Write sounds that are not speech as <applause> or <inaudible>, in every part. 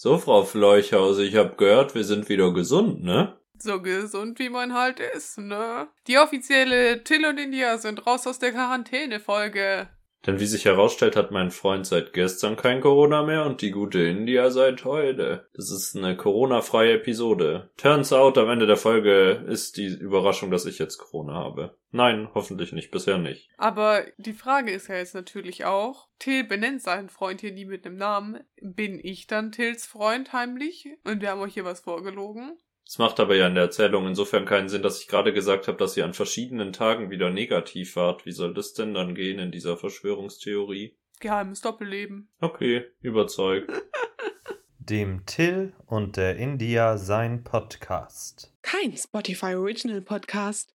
So, Frau Fleuchhaus, ich hab gehört, wir sind wieder gesund, ne? So gesund, wie man halt ist, ne? Die offizielle Till und India sind raus aus der Quarantäne-Folge. Denn wie sich herausstellt, hat mein Freund seit gestern kein Corona mehr und die gute India seit heute. Das ist eine Corona-freie Episode. Turns out, am Ende der Folge ist die Überraschung, dass ich jetzt Corona habe. Nein, hoffentlich nicht, bisher nicht. Aber die Frage ist ja jetzt natürlich auch, Till benennt seinen Freund hier nie mit einem Namen. Bin ich dann Tills Freund heimlich? Und wir haben euch hier was vorgelogen? Es macht aber ja in der Erzählung insofern keinen Sinn, dass ich gerade gesagt habe, dass ihr an verschiedenen Tagen wieder negativ wart. Wie soll das denn dann gehen in dieser Verschwörungstheorie? Geheimes Doppelleben. Okay, überzeugt. <laughs> Dem Till und der India sein Podcast. Kein Spotify Original Podcast.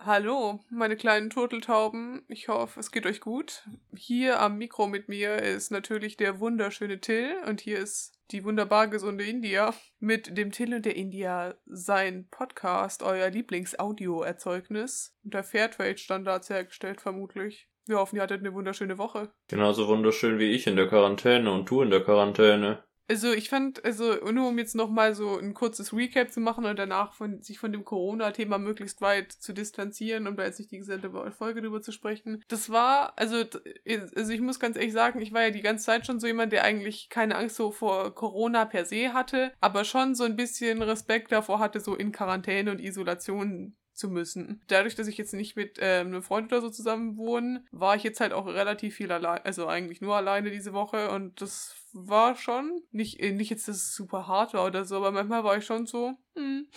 Hallo, meine kleinen Turteltauben. Ich hoffe, es geht euch gut. Hier am Mikro mit mir ist natürlich der wunderschöne Till und hier ist die wunderbar gesunde India mit dem Till und der India sein Podcast, euer Lieblingsaudioerzeugnis unter Fairtrade-Standards hergestellt vermutlich. Wir hoffen, ihr hattet eine wunderschöne Woche. Genauso wunderschön wie ich in der Quarantäne und du in der Quarantäne. Also ich fand, also nur um jetzt nochmal so ein kurzes Recap zu machen und danach von, sich von dem Corona-Thema möglichst weit zu distanzieren, um da jetzt nicht die gesamte Folge drüber zu sprechen. Das war, also, also ich muss ganz ehrlich sagen, ich war ja die ganze Zeit schon so jemand, der eigentlich keine Angst so vor Corona per se hatte, aber schon so ein bisschen Respekt davor hatte, so in Quarantäne und Isolation zu müssen. Dadurch, dass ich jetzt nicht mit äh, einem Freund oder so zusammen wohne, war ich jetzt halt auch relativ viel allein, also eigentlich nur alleine diese Woche und das war schon nicht, äh, nicht jetzt, dass es super hart war oder so, aber manchmal war ich schon so, hm,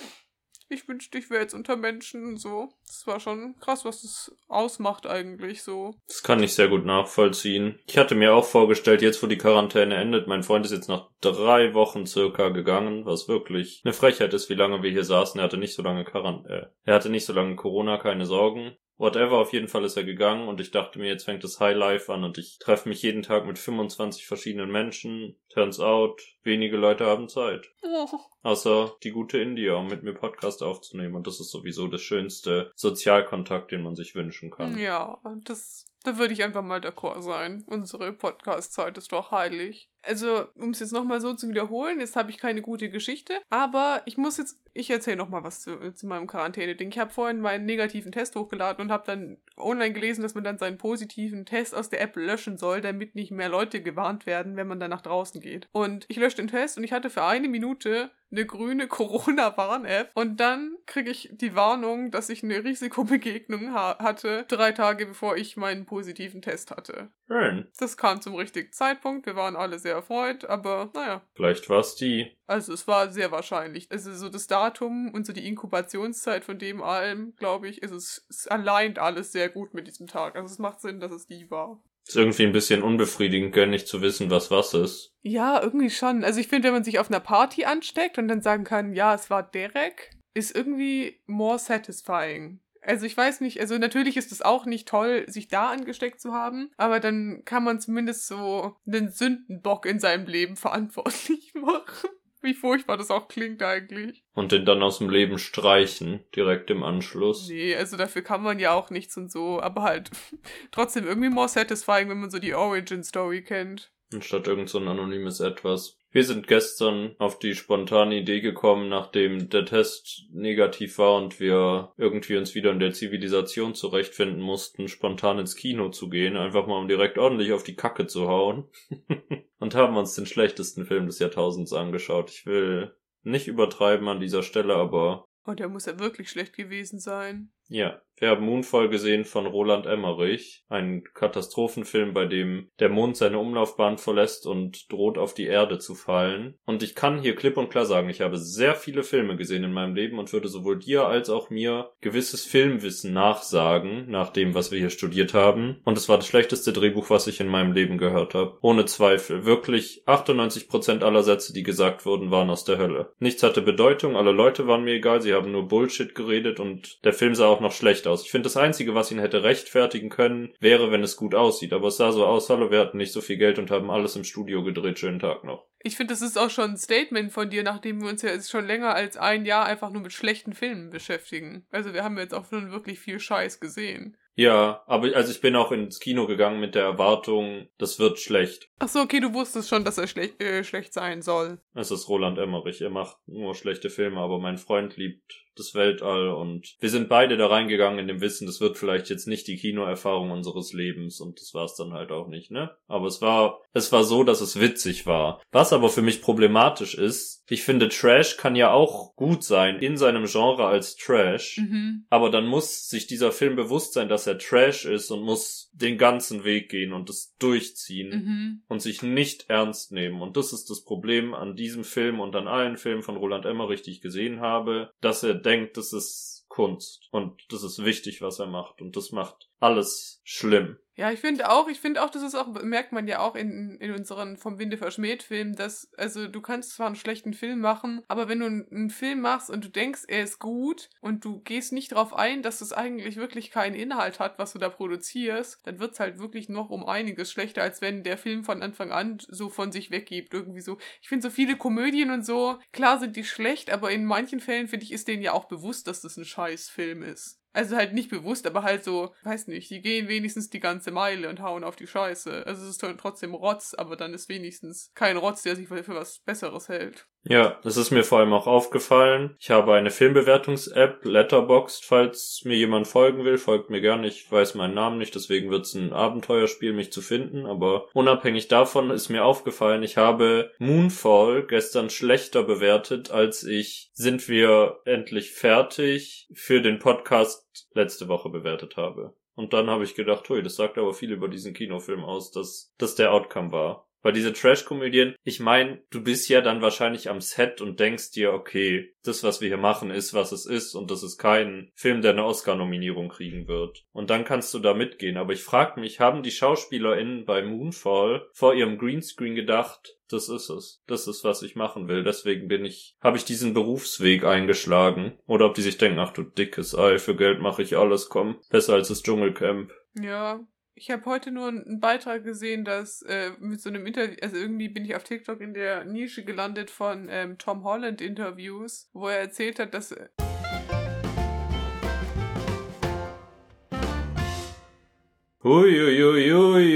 ich wünschte, ich wäre jetzt unter Menschen so. Das war schon krass, was das ausmacht eigentlich so. Das kann ich sehr gut nachvollziehen. Ich hatte mir auch vorgestellt, jetzt wo die Quarantäne endet, mein Freund ist jetzt nach drei Wochen circa gegangen, was wirklich eine Frechheit ist, wie lange wir hier saßen. Er hatte nicht so lange Quarantäne, äh, er hatte nicht so lange Corona, keine Sorgen. Whatever, auf jeden Fall ist er gegangen und ich dachte mir, jetzt fängt das High Life an und ich treffe mich jeden Tag mit 25 verschiedenen Menschen. Turns out, wenige Leute haben Zeit. Oh. <laughs> Außer die gute India, um mit mir Podcast aufzunehmen und das ist sowieso das schönste Sozialkontakt, den man sich wünschen kann. Ja, das da würde ich einfach mal d'accord sein. Unsere Podcast-Zeit ist doch heilig. Also, um es jetzt nochmal so zu wiederholen, jetzt habe ich keine gute Geschichte, aber ich muss jetzt, ich erzähle nochmal was zu, zu meinem Quarantäne-Ding. Ich habe vorhin meinen negativen Test hochgeladen und habe dann online gelesen, dass man dann seinen positiven Test aus der App löschen soll, damit nicht mehr Leute gewarnt werden, wenn man dann nach draußen geht. Und ich lösche den Test und ich hatte für eine Minute eine grüne Corona-Warn-App und dann kriege ich die Warnung, dass ich eine Risikobegegnung ha hatte, drei Tage bevor ich meinen positiven Test hatte. Schön. Das kam zum richtigen Zeitpunkt, wir waren alle sehr erfreut, aber naja. Vielleicht war es die. Also es war sehr wahrscheinlich. Also so das Datum und so die Inkubationszeit von dem allem, glaube ich, ist es, es alleint alles sehr gut mit diesem Tag. Also es macht Sinn, dass es die war. Ist irgendwie ein bisschen unbefriedigend, gell, nicht zu wissen, was was ist. Ja, irgendwie schon. Also ich finde, wenn man sich auf einer Party ansteckt und dann sagen kann, ja, es war Derek, ist irgendwie more satisfying. Also ich weiß nicht, also natürlich ist es auch nicht toll, sich da angesteckt zu haben, aber dann kann man zumindest so einen Sündenbock in seinem Leben <laughs> verantwortlich machen. Wie furchtbar das auch klingt eigentlich. Und den dann aus dem Leben streichen, direkt im Anschluss. Nee, also dafür kann man ja auch nichts und so, aber halt <laughs> trotzdem irgendwie more satisfying, wenn man so die Origin-Story kennt. Anstatt irgend so ein anonymes Etwas. Wir sind gestern auf die spontane Idee gekommen, nachdem der Test negativ war und wir irgendwie uns wieder in der Zivilisation zurechtfinden mussten, spontan ins Kino zu gehen, einfach mal um direkt ordentlich auf die Kacke zu hauen. <laughs> und haben uns den schlechtesten Film des Jahrtausends angeschaut. Ich will nicht übertreiben an dieser Stelle, aber. Oh, der muss ja wirklich schlecht gewesen sein. Ja, wir haben Moonfall gesehen von Roland Emmerich, ein Katastrophenfilm, bei dem der Mond seine Umlaufbahn verlässt und droht auf die Erde zu fallen. Und ich kann hier klipp und klar sagen, ich habe sehr viele Filme gesehen in meinem Leben und würde sowohl dir als auch mir gewisses Filmwissen nachsagen, nach dem, was wir hier studiert haben. Und es war das schlechteste Drehbuch, was ich in meinem Leben gehört habe. Ohne Zweifel. Wirklich 98% aller Sätze, die gesagt wurden, waren aus der Hölle. Nichts hatte Bedeutung, alle Leute waren mir egal, sie haben nur Bullshit geredet und der Film sah auch noch schlecht aus. Ich finde, das Einzige, was ihn hätte rechtfertigen können, wäre, wenn es gut aussieht. Aber es sah so aus, hallo, wir hatten nicht so viel Geld und haben alles im Studio gedreht. Schönen Tag noch. Ich finde, das ist auch schon ein Statement von dir, nachdem wir uns ja jetzt schon länger als ein Jahr einfach nur mit schlechten Filmen beschäftigen. Also wir haben jetzt auch schon wirklich viel Scheiß gesehen. Ja, aber also ich bin auch ins Kino gegangen mit der Erwartung, das wird schlecht. Ach so, okay, du wusstest schon, dass er schlecht, äh, schlecht sein soll. Es ist Roland Emmerich. Er macht nur schlechte Filme, aber mein Freund liebt das Weltall und wir sind beide da reingegangen in dem Wissen, das wird vielleicht jetzt nicht die Kinoerfahrung unseres Lebens und das war es dann halt auch nicht, ne? Aber es war, es war so, dass es witzig war. Was aber für mich problematisch ist, ich finde Trash kann ja auch gut sein in seinem Genre als Trash, Mhm. aber dann muss sich dieser Film bewusst sein, dass er Trash ist und muss den ganzen Weg gehen und es durchziehen Mhm. und sich nicht ernst nehmen. Und das ist das Problem an diesem Film und an allen Filmen von Roland Emmerich, die ich gesehen habe, dass er denkt, das ist Kunst und das ist wichtig, was er macht und das macht alles schlimm. Ja, ich finde auch, ich finde auch, das ist auch, merkt man ja auch in, in unseren vom Winde verschmäht Filmen, dass, also du kannst zwar einen schlechten Film machen, aber wenn du einen, Film machst und du denkst, er ist gut und du gehst nicht darauf ein, dass es eigentlich wirklich keinen Inhalt hat, was du da produzierst, dann wird's halt wirklich noch um einiges schlechter, als wenn der Film von Anfang an so von sich weggibt. Irgendwie so. Ich finde so viele Komödien und so, klar sind die schlecht, aber in manchen Fällen, finde ich, ist denen ja auch bewusst, dass das ein scheiß Film ist. Also halt nicht bewusst, aber halt so, weiß nicht, die gehen wenigstens die ganze Meile und hauen auf die Scheiße. Also es ist trotzdem Rotz, aber dann ist wenigstens kein Rotz, der sich für was Besseres hält. Ja, das ist mir vor allem auch aufgefallen. Ich habe eine Filmbewertungs-App, Letterboxd, falls mir jemand folgen will, folgt mir gerne. Ich weiß meinen Namen nicht, deswegen wird es ein Abenteuerspiel, mich zu finden. Aber unabhängig davon ist mir aufgefallen, ich habe Moonfall gestern schlechter bewertet, als ich Sind wir endlich fertig für den Podcast letzte Woche bewertet habe. Und dann habe ich gedacht, hui, das sagt aber viel über diesen Kinofilm aus, dass das der Outcome war. Weil diese Trash-Komödien, ich meine, du bist ja dann wahrscheinlich am Set und denkst dir, okay, das, was wir hier machen, ist, was es ist und das ist kein Film, der eine Oscar-Nominierung kriegen wird. Und dann kannst du da mitgehen. Aber ich frage mich, haben die SchauspielerInnen bei Moonfall vor ihrem Greenscreen gedacht, das ist es. Das ist, was ich machen will. Deswegen bin ich, habe ich diesen Berufsweg eingeschlagen. Oder ob die sich denken, ach du dickes Ei, für Geld mache ich alles, komm. Besser als das Dschungelcamp. Ja. Ich habe heute nur einen Beitrag gesehen, dass äh, mit so einem Interview, also irgendwie bin ich auf TikTok in der Nische gelandet von ähm, Tom Holland Interviews, wo er erzählt hat, dass äh, Huiuiuiuiui.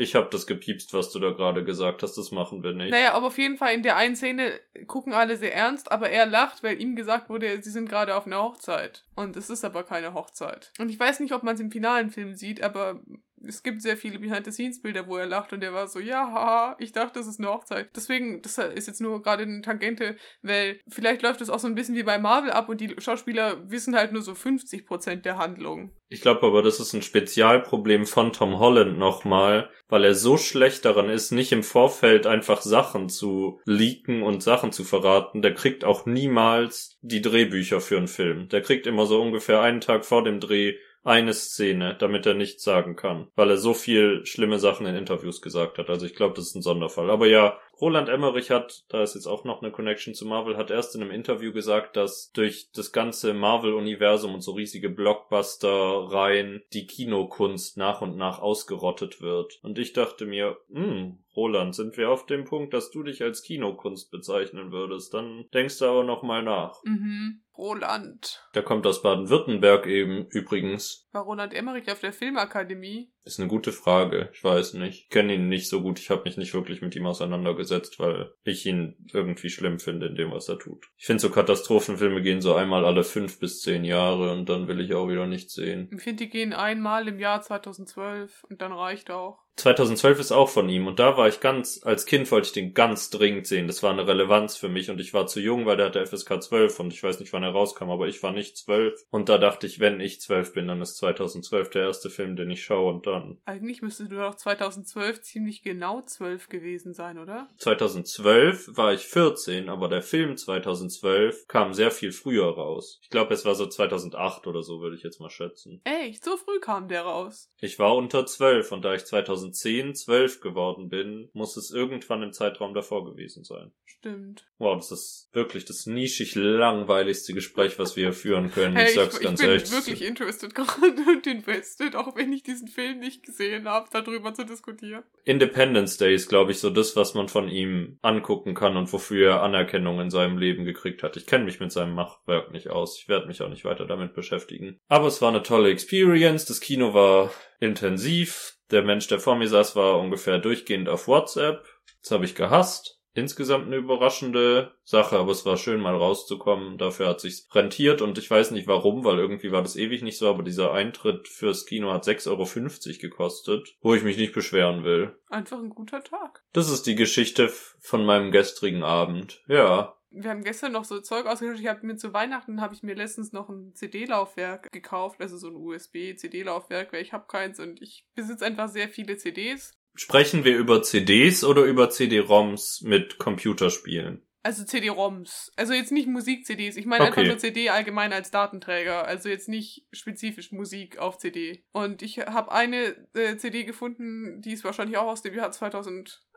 Ich hab das gepiepst, was du da gerade gesagt hast. Das machen wir nicht. Naja, aber auf jeden Fall in der einen Szene gucken alle sehr ernst, aber er lacht, weil ihm gesagt wurde, sie sind gerade auf einer Hochzeit. Und es ist aber keine Hochzeit. Und ich weiß nicht, ob man es im finalen Film sieht, aber es gibt sehr viele Behind-the-Scenes-Bilder, wo er lacht und er war so, ja, haha, ich dachte, das ist eine Hochzeit. Deswegen, das ist jetzt nur gerade eine Tangente, weil vielleicht läuft es auch so ein bisschen wie bei Marvel ab und die Schauspieler wissen halt nur so 50% der Handlung. Ich glaube aber, das ist ein Spezialproblem von Tom Holland nochmal, weil er so schlecht daran ist, nicht im Vorfeld einfach Sachen zu leaken und Sachen zu verraten. Der kriegt auch niemals die Drehbücher für einen Film. Der kriegt immer so ungefähr einen Tag vor dem Dreh eine Szene, damit er nichts sagen kann, weil er so viel schlimme Sachen in Interviews gesagt hat. Also ich glaube, das ist ein Sonderfall. Aber ja, Roland Emmerich hat, da ist jetzt auch noch eine Connection zu Marvel, hat erst in einem Interview gesagt, dass durch das ganze Marvel-Universum und so riesige Blockbuster-Reihen die Kinokunst nach und nach ausgerottet wird. Und ich dachte mir, hm, Roland, sind wir auf dem Punkt, dass du dich als Kinokunst bezeichnen würdest? Dann denkst du aber noch mal nach. Mhm. Roland. Der kommt aus Baden-Württemberg eben übrigens. War Roland Emmerich auf der Filmakademie? Ist eine gute Frage. Ich weiß nicht. Ich kenne ihn nicht so gut. Ich habe mich nicht wirklich mit ihm auseinandergesetzt, weil ich ihn irgendwie schlimm finde in dem, was er tut. Ich finde so Katastrophenfilme gehen so einmal alle fünf bis zehn Jahre und dann will ich auch wieder nichts sehen. Ich finde, die gehen einmal im Jahr 2012 und dann reicht auch. 2012 ist auch von ihm und da war ich ganz, als Kind wollte ich den ganz dringend sehen. Das war eine Relevanz für mich und ich war zu jung, weil der hatte FSK 12 und ich weiß nicht, wann er rauskam, aber ich war nicht 12 und da dachte ich, wenn ich 12 bin, dann ist 2012 der erste Film, den ich schaue und dann. Eigentlich müsste du doch 2012 ziemlich genau 12 gewesen sein, oder? 2012 war ich 14, aber der Film 2012 kam sehr viel früher raus. Ich glaube, es war so 2008 oder so, würde ich jetzt mal schätzen. Echt, so früh kam der raus. Ich war unter 12 und da ich 2012 2010, 12 geworden bin, muss es irgendwann im Zeitraum davor gewesen sein. Stimmt. Wow, das ist wirklich das nischig langweiligste Gespräch, was wir hier führen können. Hey, ich sag's ich, ganz ich bin ehrlich. wirklich interested <laughs> gerade und invested, auch wenn ich diesen Film nicht gesehen habe, darüber zu diskutieren. Independence Day ist, glaube ich, so das, was man von ihm angucken kann und wofür er Anerkennung in seinem Leben gekriegt hat. Ich kenne mich mit seinem Machwerk nicht aus. Ich werde mich auch nicht weiter damit beschäftigen. Aber es war eine tolle Experience. Das Kino war intensiv. Der Mensch, der vor mir saß, war ungefähr durchgehend auf WhatsApp. Das habe ich gehasst. Insgesamt eine überraschende Sache, aber es war schön mal rauszukommen. Dafür hat sich's rentiert und ich weiß nicht warum, weil irgendwie war das ewig nicht so, aber dieser Eintritt fürs Kino hat 6,50 Euro gekostet, wo ich mich nicht beschweren will. Einfach ein guter Tag. Das ist die Geschichte von meinem gestrigen Abend. Ja. Wir haben gestern noch so Zeug ausgetauscht. Ich habe mir zu Weihnachten habe ich mir letztens noch ein CD-Laufwerk gekauft, also so ein USB-CD-Laufwerk, weil ich habe keins und ich besitze einfach sehr viele CDs. Sprechen wir über CDs oder über CD-ROMs mit Computerspielen? Also CD-ROMs. Also jetzt nicht Musik-CDs. Ich meine Okay. einfach nur CD allgemein als Datenträger. Also jetzt nicht spezifisch Musik auf CD. Und ich habe eine äh, CD gefunden, die ist wahrscheinlich auch aus dem Jahr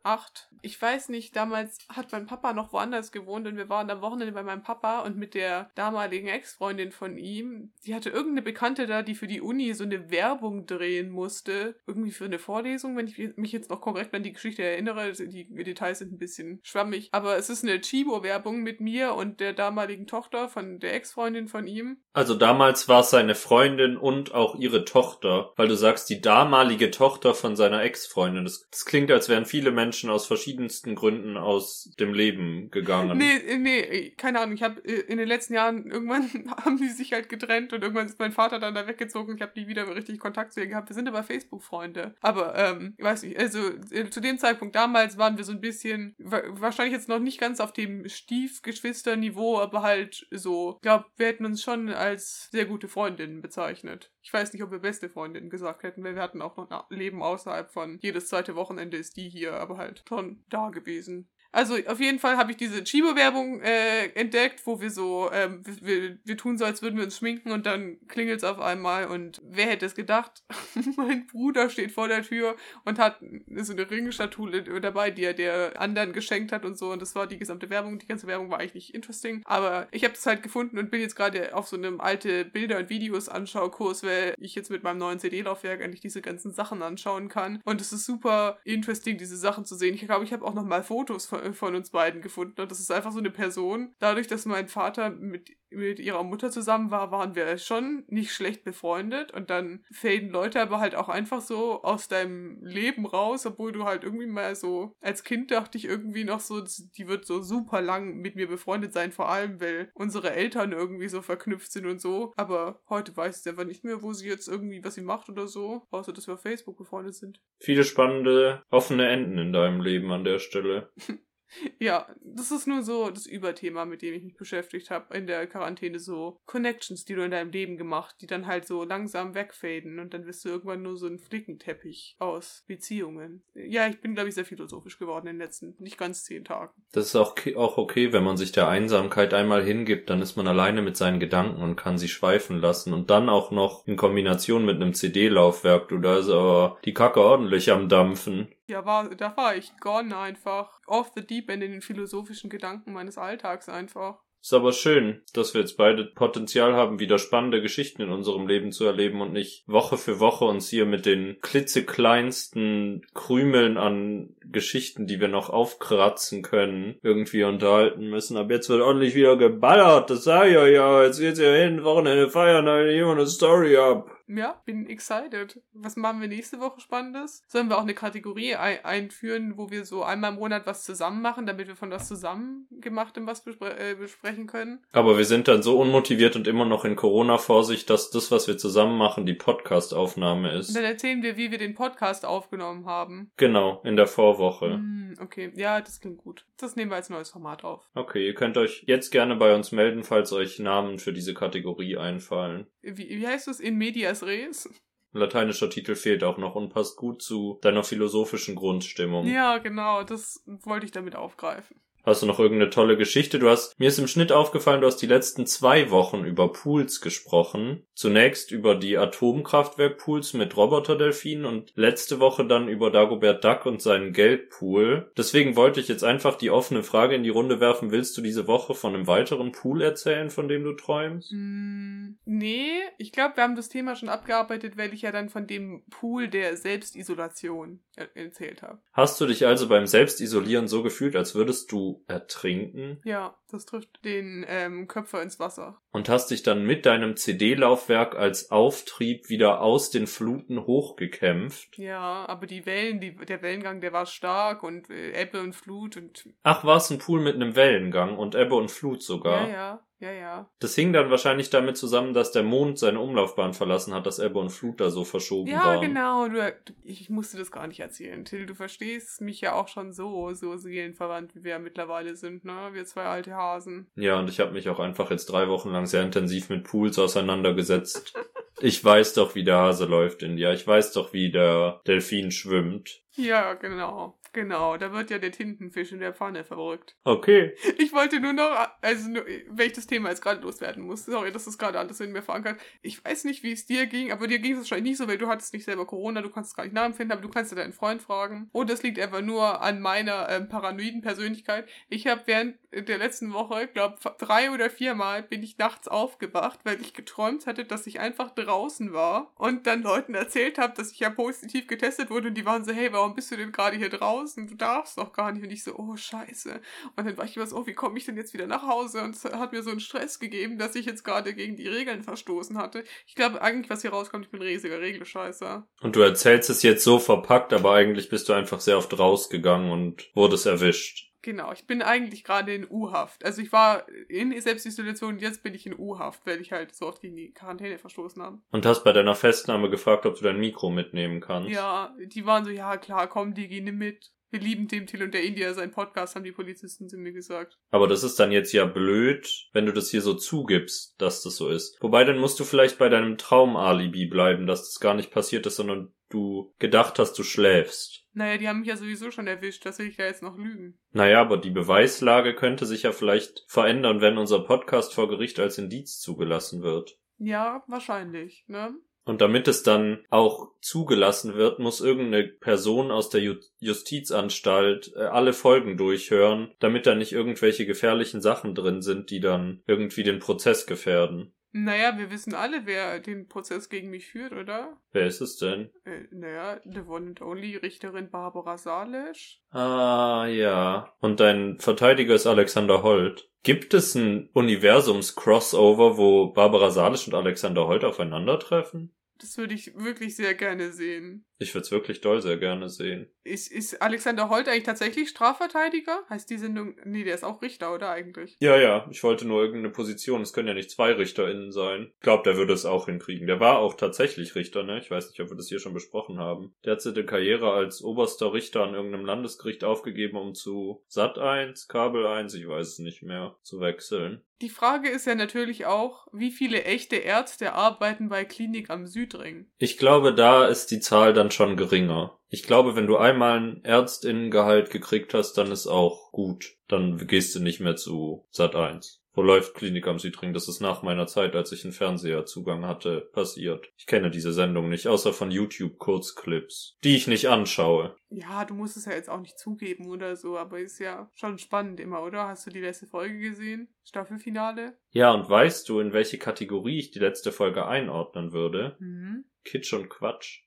2008. Ich weiß nicht, damals hat mein Papa noch woanders gewohnt und wir waren am Wochenende bei meinem Papa und mit der damaligen Ex-Freundin von ihm, die hatte irgendeine Bekannte da, die für die Uni so eine Werbung drehen musste. Irgendwie für eine Vorlesung, wenn ich mich jetzt noch korrekt an die Geschichte erinnere. Die Details sind ein bisschen schwammig. Aber es ist eine Chibo-Werbung mit mir und der damaligen Tochter von der Ex-Freundin von ihm. Also damals war es seine Freundin und auch ihre Tochter, weil du sagst, die damalige Tochter von seiner Ex-Freundin. Das, das klingt, als wären viele Menschen aus verschiedensten Gründen aus dem Leben gegangen. Nee, äh, nee, keine Ahnung. Ich habe in den letzten Jahren <laughs> irgendwann haben die sich halt getrennt und irgendwann ist mein Vater dann da weggezogen. Ich habe nie wieder richtig Kontakt zu ihr gehabt. Wir sind aber Facebook-Freunde. Aber ähm, ich weiß nicht, also äh, zu dem Zeitpunkt damals waren wir so ein bisschen wa wahrscheinlich jetzt noch nicht ganz auf dem Stiefgeschwister-Niveau, aber halt so. Ich glaube, wir hätten uns schon als sehr gute Freundinnen bezeichnet. Ich weiß nicht, ob wir beste Freundinnen gesagt hätten, weil wir hatten auch noch ein Leben außerhalb von jedes zweite Wochenende ist die hier, aber halt schon da gewesen. Also auf jeden Fall habe ich diese Chibo-Werbung äh, entdeckt, wo wir so, ähm, wir, wir tun so, als würden wir uns schminken und dann klingelt es auf einmal und wer hätte es gedacht? <laughs> mein Bruder steht vor der Tür und hat so eine Ringstatue dabei, die er der anderen geschenkt hat und so und das war die gesamte Werbung. Die ganze Werbung war eigentlich nicht interesting, aber ich habe das halt gefunden und bin jetzt gerade auf so einem alte Bilder und Videos Anschaukurs, weil ich jetzt mit meinem neuen CD-Laufwerk eigentlich diese ganzen Sachen anschauen kann und es ist super interesting, diese Sachen zu sehen. Ich glaube, ich habe auch noch mal Fotos von, von uns beiden gefunden und das ist einfach so eine Person. Dadurch, dass mein Vater mit, mit ihrer Mutter zusammen war, waren wir schon nicht schlecht befreundet und dann faden Leute aber halt auch einfach so aus deinem Leben raus, obwohl du halt irgendwie mal so, als Kind dachte ich irgendwie noch so, die wird so super lang mit mir befreundet sein, vor allem, weil unsere Eltern irgendwie so verknüpft sind und so. Aber heute weiß ich einfach nicht mehr, wo sie jetzt irgendwie, was sie macht oder so, außer dass wir auf Facebook befreundet sind. Viele spannende, offene Enden in deinem Leben an der Stelle. <laughs> Ja, das ist nur so das Überthema, mit dem ich mich beschäftigt habe in der Quarantäne. So Connections, die du in deinem Leben gemacht, die dann halt so langsam wegfaden und dann bist du irgendwann nur so ein Flickenteppich aus Beziehungen. Ja, ich bin, glaube ich, sehr philosophisch geworden in den letzten nicht ganz zehn Tagen. Das ist auch, auch okay, wenn man sich der Einsamkeit einmal hingibt, dann ist man alleine mit seinen Gedanken und kann sie schweifen lassen. Und dann auch noch in Kombination mit einem CD-Laufwerk, du, da ist aber die Kacke ordentlich am Dampfen. Ja, war, da war ich gone einfach. Off the deep end in den philosophischen Gedanken meines Alltags einfach. Ist aber schön, dass wir jetzt beide Potenzial haben, wieder spannende Geschichten in unserem Leben zu erleben und nicht Woche für Woche uns hier mit den klitzekleinsten Krümeln an Geschichten, die wir noch aufkratzen können, irgendwie unterhalten müssen. Ab jetzt wird ordentlich wieder geballert, das sag ich euch ja. Jetzt geht's ja hin, Wochenende feiern, da jemand eine Story ab. Ja, bin excited. Was machen wir nächste Woche Spannendes? Sollen wir auch eine Kategorie ein einführen, wo wir so einmal im Monat was zusammen machen, damit wir von was zusammengemachtem was bespre äh, besprechen können? Aber wir sind dann so unmotiviert und immer noch in Corona-Vorsicht, dass das, was wir zusammen machen, die Podcast-Aufnahme Und ist. dann erzählen wir, wie wir den Podcast aufgenommen haben. Genau, in der Vorwoche. Hm, okay, ja, das klingt gut. Das nehmen wir als neues Format auf. Okay, ihr könnt euch jetzt gerne bei uns melden, falls euch Namen für diese Kategorie einfallen. Wie, wie heißt das? In medias res? Lateinischer Titel fehlt auch noch und passt gut zu deiner philosophischen Grundstimmung. Ja, genau, das wollte ich damit aufgreifen. Hast du noch irgendeine tolle Geschichte? Du hast, mir ist im Schnitt aufgefallen, du hast die letzten zwei Wochen über Pools gesprochen. Zunächst über die Atomkraftwerkpools mit Roboterdelfinen und letzte Woche dann über Dagobert Duck und seinen Geldpool. Deswegen wollte ich jetzt einfach die offene Frage in die Runde werfen. Willst du diese Woche von einem weiteren Pool erzählen, von dem du träumst? Mm, nee, ich glaube, wir haben das Thema schon abgearbeitet, weil ich ja dann von dem Pool der Selbstisolation er erzählt habe. Hast du dich also beim Selbstisolieren so gefühlt, als würdest du ertrinken? Ja, das trifft den ähm, Köpfer ins Wasser. Und hast dich dann mit deinem CD-Laufwerk als Auftrieb wieder aus den Fluten hochgekämpft? Ja, aber die Wellen, die, der Wellengang, der war stark und äh, Ebbe und Flut und Ach, war es ein Pool mit einem Wellengang und Ebbe und Flut sogar? ja, ja, ja, ja. Das hing dann wahrscheinlich damit zusammen, dass der Mond seine Umlaufbahn verlassen hat, dass Ebbe und Flut da so verschoben Ja, waren. genau. Du, ich musste das gar nicht erzählen. Till, du verstehst mich ja auch schon so, so seelenverwandt, wie wir ja mittlerweile sind, ne? Wir zwei alte Hasen. Ja, und ich habe mich auch einfach jetzt drei Wochen lang sehr intensiv mit Pools auseinandergesetzt. ich weiß doch, wie der Hase läuft in dir. Ich weiß doch, wie der Delfin schwimmt. Ja, genau. Genau, da wird ja der Tintenfisch in der Pfanne verrückt. Okay. Ich wollte nur noch, also nur, wenn ich das Thema jetzt gerade loswerden muss, sorry, dass das gerade alles in mir verankert. Ich weiß nicht, wie es dir ging, aber dir ging es wahrscheinlich nicht so, weil du hattest nicht selber Corona, du kannst es gar nicht nachempfinden, aber du kannst ja deinen Freund fragen. Und das liegt einfach nur an meiner ähm, paranoiden Persönlichkeit. Ich habe während der letzten Woche, glaube drei oder viermal bin ich nachts aufgewacht, weil ich geträumt hatte, dass ich einfach draußen war und dann Leuten erzählt habe, dass ich ja positiv getestet wurde und die waren so, hey, warum bist du denn gerade hier draußen? Du darfst doch gar nicht. Und ich so, oh, scheiße. Und dann war ich immer so, oh, wie komme ich denn jetzt wieder nach Hause? Und es hat mir so einen Stress gegeben, dass ich jetzt gerade gegen die Regeln verstoßen hatte. Ich glaube eigentlich, was hier rauskommt, ich bin riesiger Regelscheißer. Und du erzählst es jetzt so verpackt, aber eigentlich bist du einfach sehr oft rausgegangen und wurdest erwischt. Genau, ich bin eigentlich gerade in U-Haft. Also ich war in Selbstisolation und jetzt bin ich in U-Haft, weil ich halt so oft gegen die Quarantäne verstoßen habe. Und hast bei deiner Festnahme gefragt, ob du dein Mikro mitnehmen kannst. Ja, die waren so, ja klar, komm, Digi, nimm mit. Wir lieben Tim Till und der India, sein Podcast, haben die Polizisten zu mir gesagt. Aber das ist dann jetzt ja blöd, wenn du das hier so zugibst, dass das so ist. Wobei, dann musst du vielleicht bei deinem Traumalibi bleiben, dass das gar nicht passiert ist, sondern du gedacht hast, du schläfst. Naja, die haben mich ja sowieso schon erwischt, dass will ich da jetzt noch lügen. Naja, aber die Beweislage könnte sich ja vielleicht verändern, wenn unser Podcast vor Gericht als Indiz zugelassen wird. Ja, wahrscheinlich, ne? Und damit es dann auch zugelassen wird, muss irgendeine Person aus der Ju Justizanstalt äh, alle Folgen durchhören, damit da nicht irgendwelche gefährlichen Sachen drin sind, die dann irgendwie den Prozess gefährden. Naja, wir wissen alle, wer den Prozess gegen mich führt, oder? Wer ist es denn? Äh, naja, the one and only Richterin Barbara Salesch. Ah, ja. Und dein Verteidiger ist Alexander Holt. Gibt es ein Universums-Crossover, wo Barbara Salisch und Alexander Holt aufeinandertreffen? Das würde ich wirklich sehr gerne sehen. Ich würde es wirklich doll sehr gerne sehen. Ist, ist Alexander Holt eigentlich tatsächlich Strafverteidiger? Heißt die Sendung. Nee, der ist auch Richter, oder eigentlich? Ja, ja, ich wollte nur irgendeine Position. Es können ja nicht zwei RichterInnen sein. Ich glaube, der würde es auch hinkriegen. Der war auch tatsächlich Richter, ne? Ich weiß nicht, ob wir das hier schon besprochen haben. Der hat seine Karriere als oberster Richter an irgendeinem Landesgericht aufgegeben, um zu Sat 1, Kabel 1, ich weiß es nicht mehr, zu wechseln. Die Frage ist ja natürlich auch, wie viele echte Ärzte arbeiten bei Klinik am Südring? Ich glaube, da ist die Zahl dann schon geringer. Ich glaube, wenn du einmal ein Ärztinnengehalt gekriegt hast, dann ist auch gut. Dann gehst du nicht mehr zu Sat 1. Wo läuft Klinik am Südring? Das ist nach meiner Zeit, als ich einen Fernseherzugang hatte, passiert. Ich kenne diese Sendung nicht, außer von YouTube-Kurzclips, die ich nicht anschaue. Ja, du musst es ja jetzt auch nicht zugeben oder so, aber ist ja schon spannend immer, oder? Hast du die letzte Folge gesehen? Staffelfinale? Ja, und weißt du, in welche Kategorie ich die letzte Folge einordnen würde? Mhm. Kitsch und Quatsch.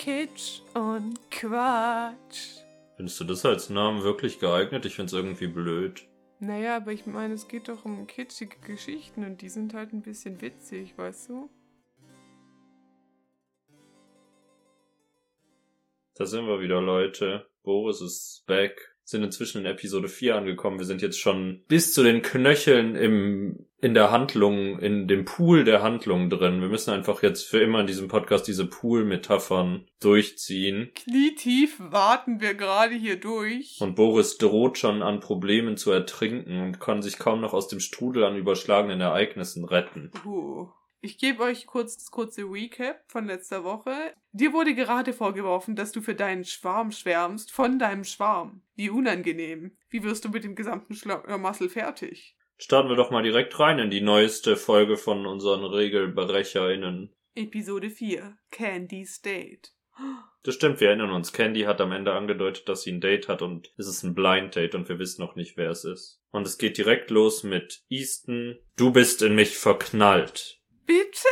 Kitsch und Quatsch. Findest du das als Namen wirklich geeignet? Ich find's irgendwie blöd. Naja, aber ich meine, es geht doch um kitschige Geschichten und die sind halt ein bisschen witzig, weißt du? Da sind wir wieder, Leute. Boris ist back. Sind inzwischen in Episode 4 angekommen. Wir sind jetzt schon bis zu den Knöcheln im, in der Handlung, in dem Pool der Handlung drin. Wir müssen einfach jetzt für immer in diesem Podcast diese Pool-Metaphern durchziehen. Knietief warten wir gerade hier durch. Und Boris droht schon an Problemen zu ertrinken und kann sich kaum noch aus dem Strudel an überschlagenen Ereignissen retten. Uh. Ich gebe euch kurz das kurze Recap von letzter Woche. Dir wurde gerade vorgeworfen, dass du für deinen Schwarm schwärmst, von deinem Schwarm. Wie unangenehm. Wie wirst du mit dem gesamten Schlamassel fertig? Starten wir doch mal direkt rein in die neueste Folge von unseren RegelberecherInnen. Episode 4. Candy's Date. <gasps> Das stimmt, wir erinnern uns. Candy hat am Ende angedeutet, dass sie ein Date hat und es ist ein Blind Date und wir wissen noch nicht, wer es ist. Und es geht direkt los mit Easton. Du bist in mich verknallt. Bitte?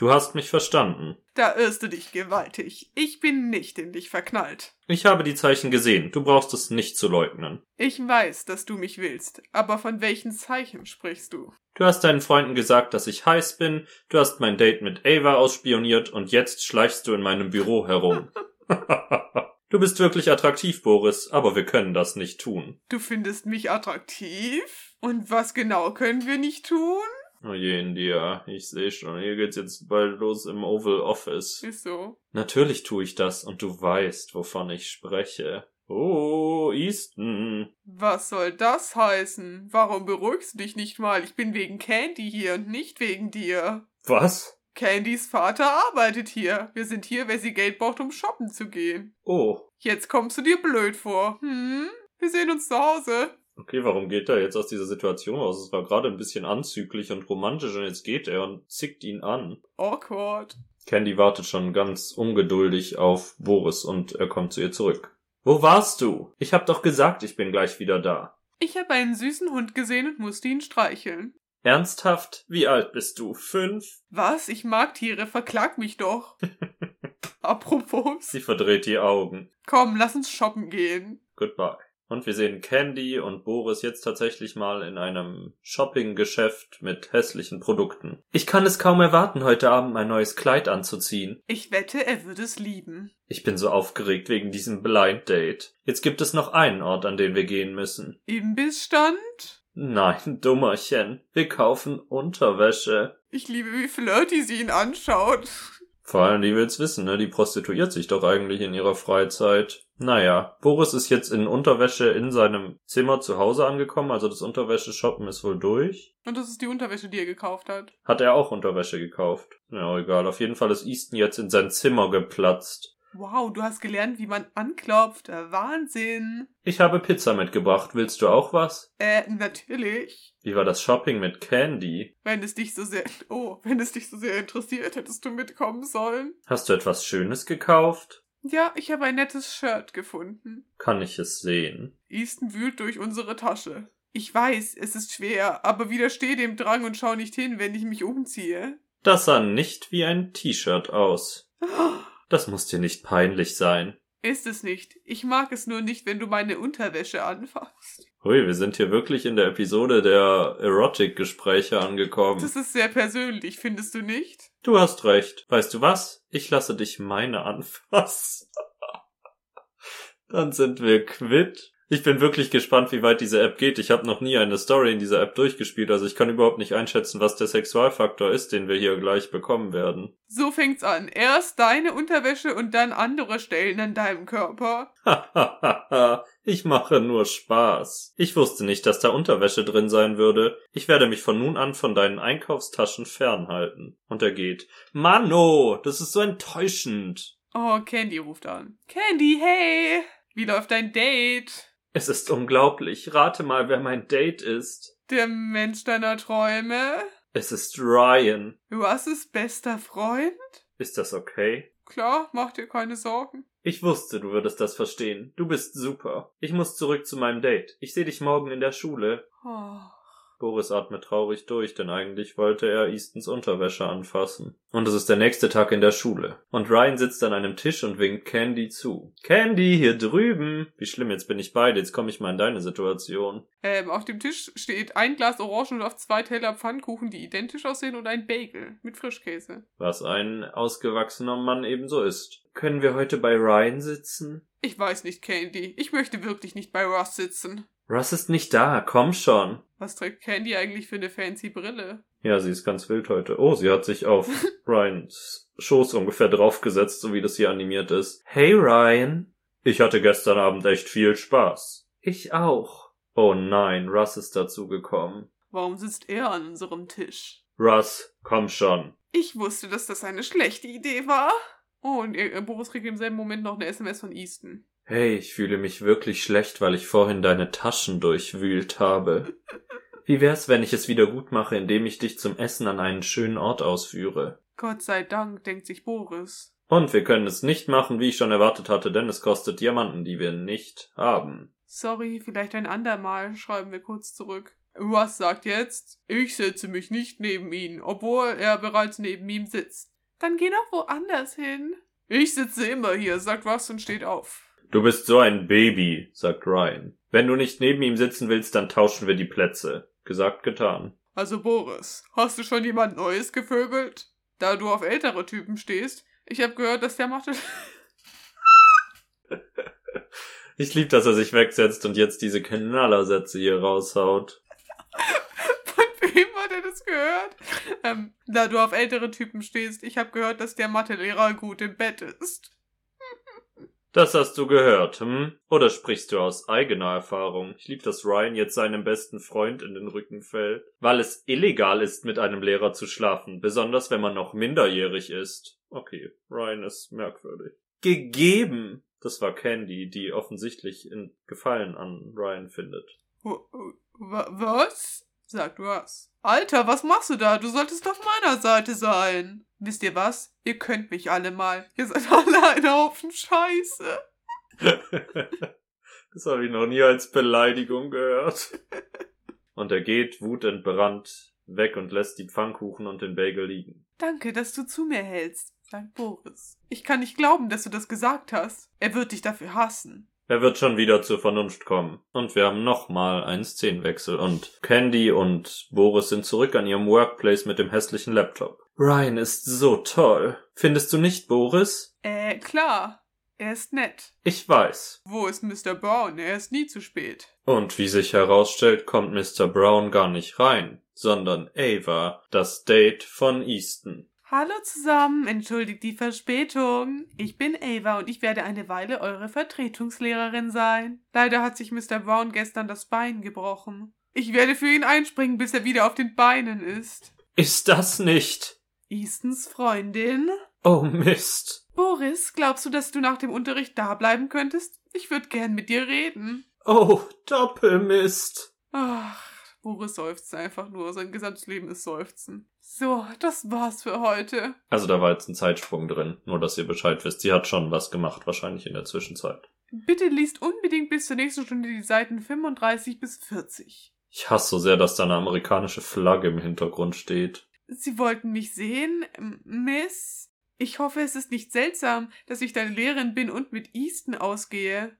Du hast mich verstanden. Da irrst du dich gewaltig. Ich bin nicht in dich verknallt. Ich habe die Zeichen gesehen. Du brauchst es nicht zu leugnen. Ich weiß, dass du mich willst, aber von welchen Zeichen sprichst du? Du hast deinen Freunden gesagt, dass ich heiß bin. Du hast mein Date mit Ava ausspioniert und jetzt schleichst du in meinem Büro herum. <laughs> du bist wirklich attraktiv, Boris, aber wir können das nicht tun. Du findest mich attraktiv? Und was genau können wir nicht tun? Oh je, India, ich sehe schon, hier geht's jetzt bald los im Oval Office. Ist so. Natürlich tue ich das und du weißt, wovon ich spreche. Oh, Easton. Was soll das heißen? Warum beruhigst du dich nicht mal? Ich bin wegen Candy hier und nicht wegen dir. Was? Candys Vater arbeitet hier. Wir sind hier, weil sie Geld braucht, um shoppen zu gehen. Oh. Jetzt kommst du dir blöd vor. Hm? Wir sehen uns zu Hause. Okay, warum geht er jetzt aus dieser Situation raus? Es war gerade ein bisschen anzüglich und romantisch und jetzt geht er und zickt ihn an. Awkward. Candy wartet schon ganz ungeduldig auf Boris und er kommt zu ihr zurück. Wo warst du? Ich hab doch gesagt, ich bin gleich wieder da. Ich habe einen süßen Hund gesehen und musste ihn streicheln. Ernsthaft? Wie alt bist du? Fünf? Was? Ich mag Tiere, verklag mich doch. <laughs> Apropos. Sie verdreht die Augen. Komm, lass uns shoppen gehen. Goodbye. Und wir sehen Candy und Boris jetzt tatsächlich mal in einem Shoppinggeschäft mit hässlichen Produkten. Ich kann es kaum erwarten, heute Abend mein neues Kleid anzuziehen. Ich wette, er würde es lieben. Ich bin so aufgeregt wegen diesem Blind Date. Jetzt gibt es noch einen Ort, an den wir gehen müssen. Imbissstand? Nein, Dummerchen. Wir kaufen Unterwäsche. Ich liebe, wie flirty sie ihn anschaut. Vor allem, die will's wissen, ne? Die prostituiert sich doch eigentlich in ihrer Freizeit. Naja, Boris ist jetzt in Unterwäsche in seinem Zimmer zu Hause angekommen, also das Unterwäsche-Shoppen ist wohl durch. Und das ist die Unterwäsche, die er gekauft hat. Hat er auch Unterwäsche gekauft? Ja, egal. Auf jeden Fall ist Easton jetzt in sein Zimmer geplatzt. Wow, du hast gelernt, wie man anklopft. Wahnsinn. Ich habe Pizza mitgebracht. Willst du auch was? Äh, natürlich. Wie war das Shopping mit Candy? Wenn es dich so sehr, oh, wenn es dich so sehr interessiert, hättest du mitkommen sollen. Hast du etwas Schönes gekauft? Ja, ich habe ein nettes Shirt gefunden. Kann ich es sehen? Easton wühlt durch unsere Tasche. Ich weiß, es ist schwer, aber widersteh dem Drang und schau nicht hin, wenn ich mich umziehe. Das sah nicht wie ein T-Shirt aus. Das muss dir nicht peinlich sein. Ist es nicht. Ich mag es nur nicht, wenn du meine Unterwäsche anfasst. Hui, wir sind hier wirklich in der Episode der Erotic-Gespräche angekommen. Das ist sehr persönlich, findest du nicht? Du hast recht. Weißt du was? Ich lasse dich meine anfassen. <laughs> Dann sind wir quitt. Ich bin wirklich gespannt, wie weit diese App geht. Ich habe noch nie eine Story in dieser App durchgespielt, also ich kann überhaupt nicht einschätzen, was der Sexualfaktor ist, den wir hier gleich bekommen werden. So fängt's an. Erst deine Unterwäsche und dann andere Stellen an deinem Körper. <laughs> Ich mache nur Spaß. Ich wusste nicht, dass da Unterwäsche drin sein würde. Ich werde mich von nun an von deinen Einkaufstaschen fernhalten. Und er geht. Mano, das ist so enttäuschend. Oh, Candy ruft an. Candy, hey! Wie läuft dein Date? Es ist unglaublich. Rate mal, wer mein Date ist. Der Mensch deiner Träume? Es ist Ryan. Was ist bester Freund? Ist das okay? Klar, mach dir keine Sorgen. Ich wusste, du würdest das verstehen. Du bist super. Ich muss zurück zu meinem Date. Ich sehe dich morgen in der Schule. Oh. Boris atmet traurig durch, denn eigentlich wollte er Eastons Unterwäsche anfassen. Und es ist der nächste Tag in der Schule. Und Ryan sitzt an einem Tisch und winkt Candy zu. Candy, hier drüben! Wie schlimm, jetzt bin ich bei dir, jetzt komme ich mal in deine Situation. Ähm, auf dem Tisch steht ein Glas Orangen und auf zwei Teller Pfannkuchen, die identisch aussehen und ein Bagel mit Frischkäse. Was ein ausgewachsener Mann ebenso ist. Können wir heute bei Ryan sitzen? Ich weiß nicht, Candy. Ich möchte wirklich nicht bei Russ sitzen. Russ ist nicht da, komm schon. Was trägt Candy eigentlich für eine fancy Brille? Ja, sie ist ganz wild heute. Oh, sie hat sich auf <laughs> Ryans Schoß ungefähr draufgesetzt, so wie das hier animiert ist. Hey Ryan. Ich hatte gestern Abend echt viel Spaß. Ich auch. Oh nein, Russ ist dazu gekommen. Warum sitzt er an unserem Tisch? Russ, komm schon. Ich wusste, dass das eine schlechte Idee war. Oh, und äh, Boris kriegt im selben Moment noch eine SMS von Easton. Hey, ich fühle mich wirklich schlecht, weil ich vorhin deine Taschen durchwühlt habe. <laughs> Wie wär's, wenn ich es wieder gut mache, indem ich dich zum Essen an einen schönen Ort ausführe? Gott sei Dank, denkt sich Boris. Und wir können es nicht machen, wie ich schon erwartet hatte, denn es kostet Diamanten, die wir nicht haben. Sorry, vielleicht ein andermal, schreiben wir kurz zurück. Was sagt jetzt? Ich setze mich nicht neben ihn, obwohl er bereits neben ihm sitzt. Dann geh doch woanders hin. Ich sitze immer hier, sagt was und steht auf. Du bist so ein Baby, sagt Ryan. Wenn du nicht neben ihm sitzen willst, dann tauschen wir die Plätze. Gesagt, getan. Also Boris, hast du schon jemand Neues gevögelt? Da du auf ältere Typen stehst. Ich habe gehört, dass der machte... <laughs> Ich lieb, dass er sich wegsetzt und jetzt diese Knallersätze hier raushaut. Hat er das gehört? Ähm, da du auf ältere Typen stehst, ich habe gehört, dass der Mathelehrer gut im Bett ist. Das hast du gehört, hm? Oder sprichst du aus eigener Erfahrung? Ich lieb, dass Ryan jetzt seinem besten Freund in den Rücken fällt. Weil es illegal ist, mit einem Lehrer zu schlafen, besonders wenn man noch minderjährig ist. Okay, Ryan ist merkwürdig. Gegeben! Das war Candy, die offensichtlich in Gefallen an Ryan findet. Wa- Was? Sagt was. Alter, was machst du da? Du solltest auf meiner Seite sein. Wisst ihr was? Ihr könnt mich alle mal. Ihr seid <laughs> alle ein Haufen Scheiße. <laughs> das habe ich noch nie als Beleidigung gehört. <laughs> Und er geht, wutentbrannt, weg und lässt die Pfannkuchen und den Bagel liegen. Danke, dass du zu mir hältst, sagt Boris. Ich kann nicht glauben, dass du das gesagt hast. Er wird dich dafür hassen. Er wird schon wieder zur Vernunft kommen. Und wir haben nochmal einen Szenenwechsel und Candy und Boris sind zurück an ihrem Workplace mit dem hässlichen Laptop. Ryan ist so toll. Findest du nicht, Boris? Äh, klar. Er ist nett. Ich weiß. Wo ist Mr. Brown? Er ist nie zu spät. Und wie sich herausstellt, kommt Mr. Brown gar nicht rein, sondern Ava, das Date von Easton. Hallo zusammen, entschuldigt die Verspätung. Ich bin Ava und ich werde eine Weile eure Vertretungslehrerin sein. Leider hat sich Mr. Brown gestern das Bein gebrochen. Ich werde für ihn einspringen, bis er wieder auf den Beinen ist. Ist das nicht? Eastons Freundin? Oh Mist. Boris, glaubst du, dass du nach dem Unterricht da bleiben könntest? Ich würde gern mit dir reden. Oh, Doppelmist. Ach, Boris seufzt einfach nur. Sein gesamtes Leben ist Seufzen. So, das war's für heute. Also da war jetzt ein Zeitsprung drin, nur dass ihr Bescheid wisst. Sie hat schon was gemacht, wahrscheinlich in der Zwischenzeit. Bitte liest unbedingt bis zur nächsten Stunde die Seiten 35 bis 40. Ich hasse so sehr, dass da eine amerikanische Flagge im Hintergrund steht. Sie wollten mich sehen, Miss? Ich hoffe, es ist nicht seltsam, dass ich deine Lehrerin bin und mit Easton ausgehe.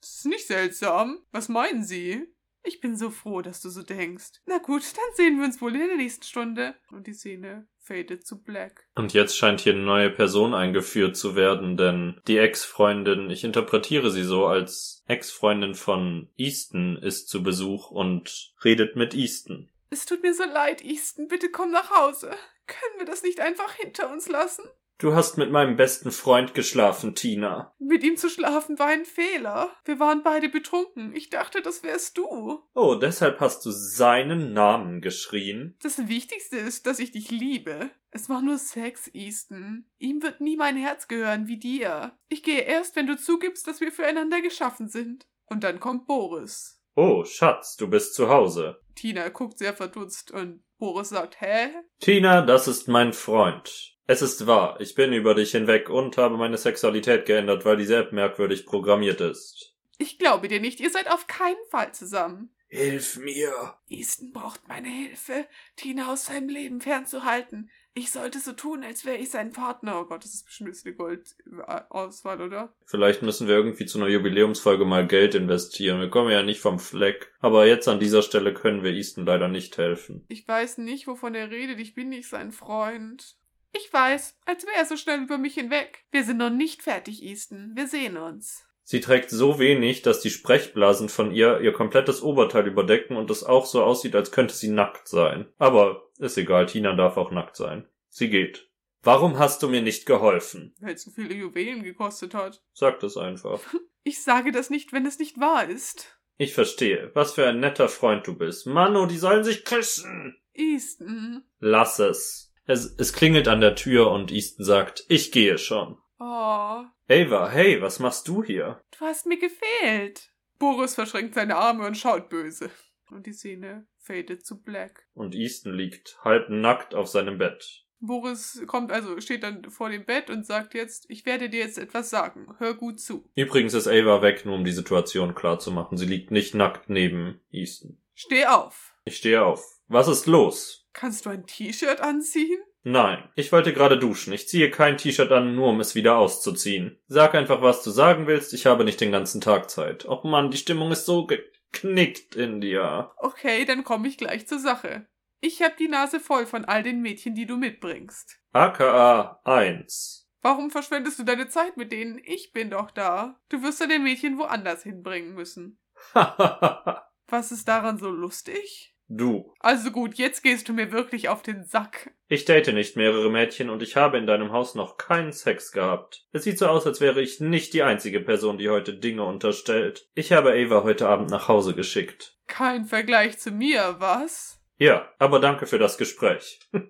Das ist nicht seltsam. Was meinen Sie? Ich bin so froh, dass du so denkst. Na gut, dann sehen wir uns wohl in der nächsten Stunde. Und die Szene fadet zu black. Und jetzt scheint hier eine neue Person eingeführt zu werden, denn die Ex-Freundin, ich interpretiere sie so als Ex-Freundin von Easton, ist zu Besuch und redet mit Easton. Es tut mir so leid, Easton. Bitte komm nach Hause. Können wir das nicht einfach hinter uns lassen? Du hast mit meinem besten Freund geschlafen, Tina. Mit ihm zu schlafen war ein Fehler. Wir waren beide betrunken. Ich dachte, das wärst du. Oh, deshalb hast du seinen Namen geschrien. Das Wichtigste ist, dass ich dich liebe. Es war nur Sex, Easton. Ihm wird nie mein Herz gehören wie dir. Ich gehe erst, wenn du zugibst, dass wir füreinander geschaffen sind. Und dann kommt Boris. Oh, Schatz, du bist zu Hause. Tina guckt sehr verdutzt und Boris sagt, hä? Tina, das ist mein Freund. Es ist wahr, ich bin über dich hinweg und habe meine Sexualität geändert, weil die App merkwürdig programmiert ist. Ich glaube dir nicht, ihr seid auf keinen Fall zusammen. Hilf mir. Easton braucht meine Hilfe, Tina aus seinem Leben fernzuhalten. Ich sollte so tun, als wäre ich sein Partner. Oh Gott, das ist bestimmt eine Goldauswahl, oder? Vielleicht müssen wir irgendwie zu einer Jubiläumsfolge mal Geld investieren. Wir kommen ja nicht vom Fleck. Aber jetzt an dieser Stelle können wir Easton leider nicht helfen. Ich weiß nicht, wovon er redet. Ich bin nicht sein Freund. Ich weiß, als wäre er so schnell über mich hinweg. Wir sind noch nicht fertig, Easton. Wir sehen uns. Sie trägt so wenig, dass die Sprechblasen von ihr ihr komplettes Oberteil überdecken und es auch so aussieht, als könnte sie nackt sein. Aber ist egal, Tina darf auch nackt sein. Sie geht. Warum hast du mir nicht geholfen? Weil es so viele Juwelen gekostet hat. Sag das einfach. <laughs> Ich sage das nicht, wenn es nicht wahr ist. Ich verstehe. Was für ein netter Freund du bist. Mano, die sollen sich küssen. Easton. Lass es. Es. Es klingelt an der Tür und Easton sagt, ich gehe schon. Oh, Ava, hey, was machst du hier? du hast mir gefehlt. Boris verschränkt seine Arme und schaut böse. Und die Szene fadet zu black. Und Easton liegt halb nackt auf seinem Bett. Boris kommt also, steht dann vor dem Bett und sagt jetzt, ich werde dir jetzt etwas sagen. Hör gut zu. Übrigens ist Ava weg, nur um die Situation klar zu machen. Sie liegt nicht nackt neben Easton. Steh auf. Ich stehe auf. Was ist los? Kannst du ein T-Shirt anziehen? Nein, ich wollte gerade duschen. Ich ziehe kein T-Shirt an, nur um es wieder auszuziehen. Sag einfach, was du sagen willst. Ich habe nicht den ganzen Tag Zeit. Och Mann, die Stimmung ist so geknickt in dir. Okay, dann komme ich gleich zur Sache. Ich hab die Nase voll von all den Mädchen, die du mitbringst. AKA 1. Warum verschwendest du deine Zeit mit denen? Ich bin doch da. Du wirst deine Mädchen woanders hinbringen müssen. <laughs> Was ist daran so lustig? Du. Also gut, jetzt gehst du mir wirklich auf den Sack. Ich date nicht mehrere Mädchen und ich habe in deinem Haus noch keinen Sex gehabt. Es sieht so aus, als wäre ich nicht die einzige Person, die heute Dinge unterstellt. Ich habe Ava heute Abend nach Hause geschickt. Kein Vergleich zu mir, was? Ja, aber danke für das Gespräch. <laughs>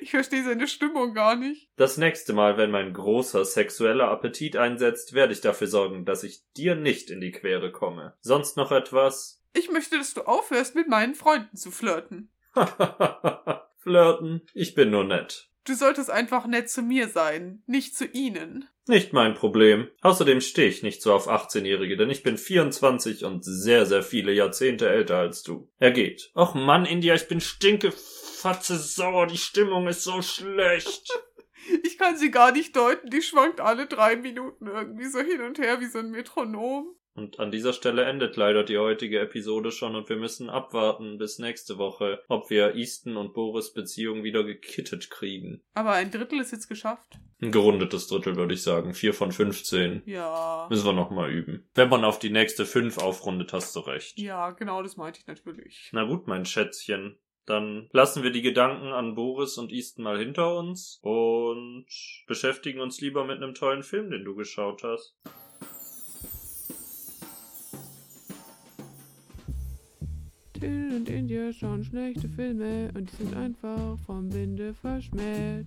Ich verstehe seine Stimmung gar nicht. Das nächste Mal, wenn mein großer sexueller Appetit einsetzt, werde ich dafür sorgen, dass ich dir nicht in die Quere komme. Sonst noch etwas? Ich möchte, dass du aufhörst, mit meinen Freunden zu flirten. <laughs> Flirten? Ich bin nur nett. Du solltest einfach nett zu mir sein, nicht zu ihnen. Nicht mein Problem. Außerdem stehe ich nicht so auf 18-Jährige, denn ich bin 24 und sehr, sehr viele Jahrzehnte älter als du. Er geht. Och Mann, India, ich bin stinkefatze sauer, die Stimmung ist so schlecht. <laughs> Ich kann sie gar nicht deuten, die schwankt alle drei Minuten irgendwie so hin und her wie so ein Metronom. Und an dieser Stelle endet leider die heutige Episode schon und wir müssen abwarten bis nächste Woche, ob wir Easton und Boris Beziehung wieder gekittet kriegen. Aber ein Drittel ist jetzt geschafft. Ein gerundetes Drittel, würde ich sagen. Vier von 15. Ja. Müssen wir nochmal üben. Wenn man auf die nächste fünf aufrundet, hast du recht. Ja, genau, das meinte ich natürlich. Na gut, mein Schätzchen. Dann lassen wir die Gedanken an Boris und Easton mal hinter uns und beschäftigen uns lieber mit einem tollen Film, den du geschaut hast. Till und India schauen schlechte Filme und die sind einfach vom Winde verschmäht.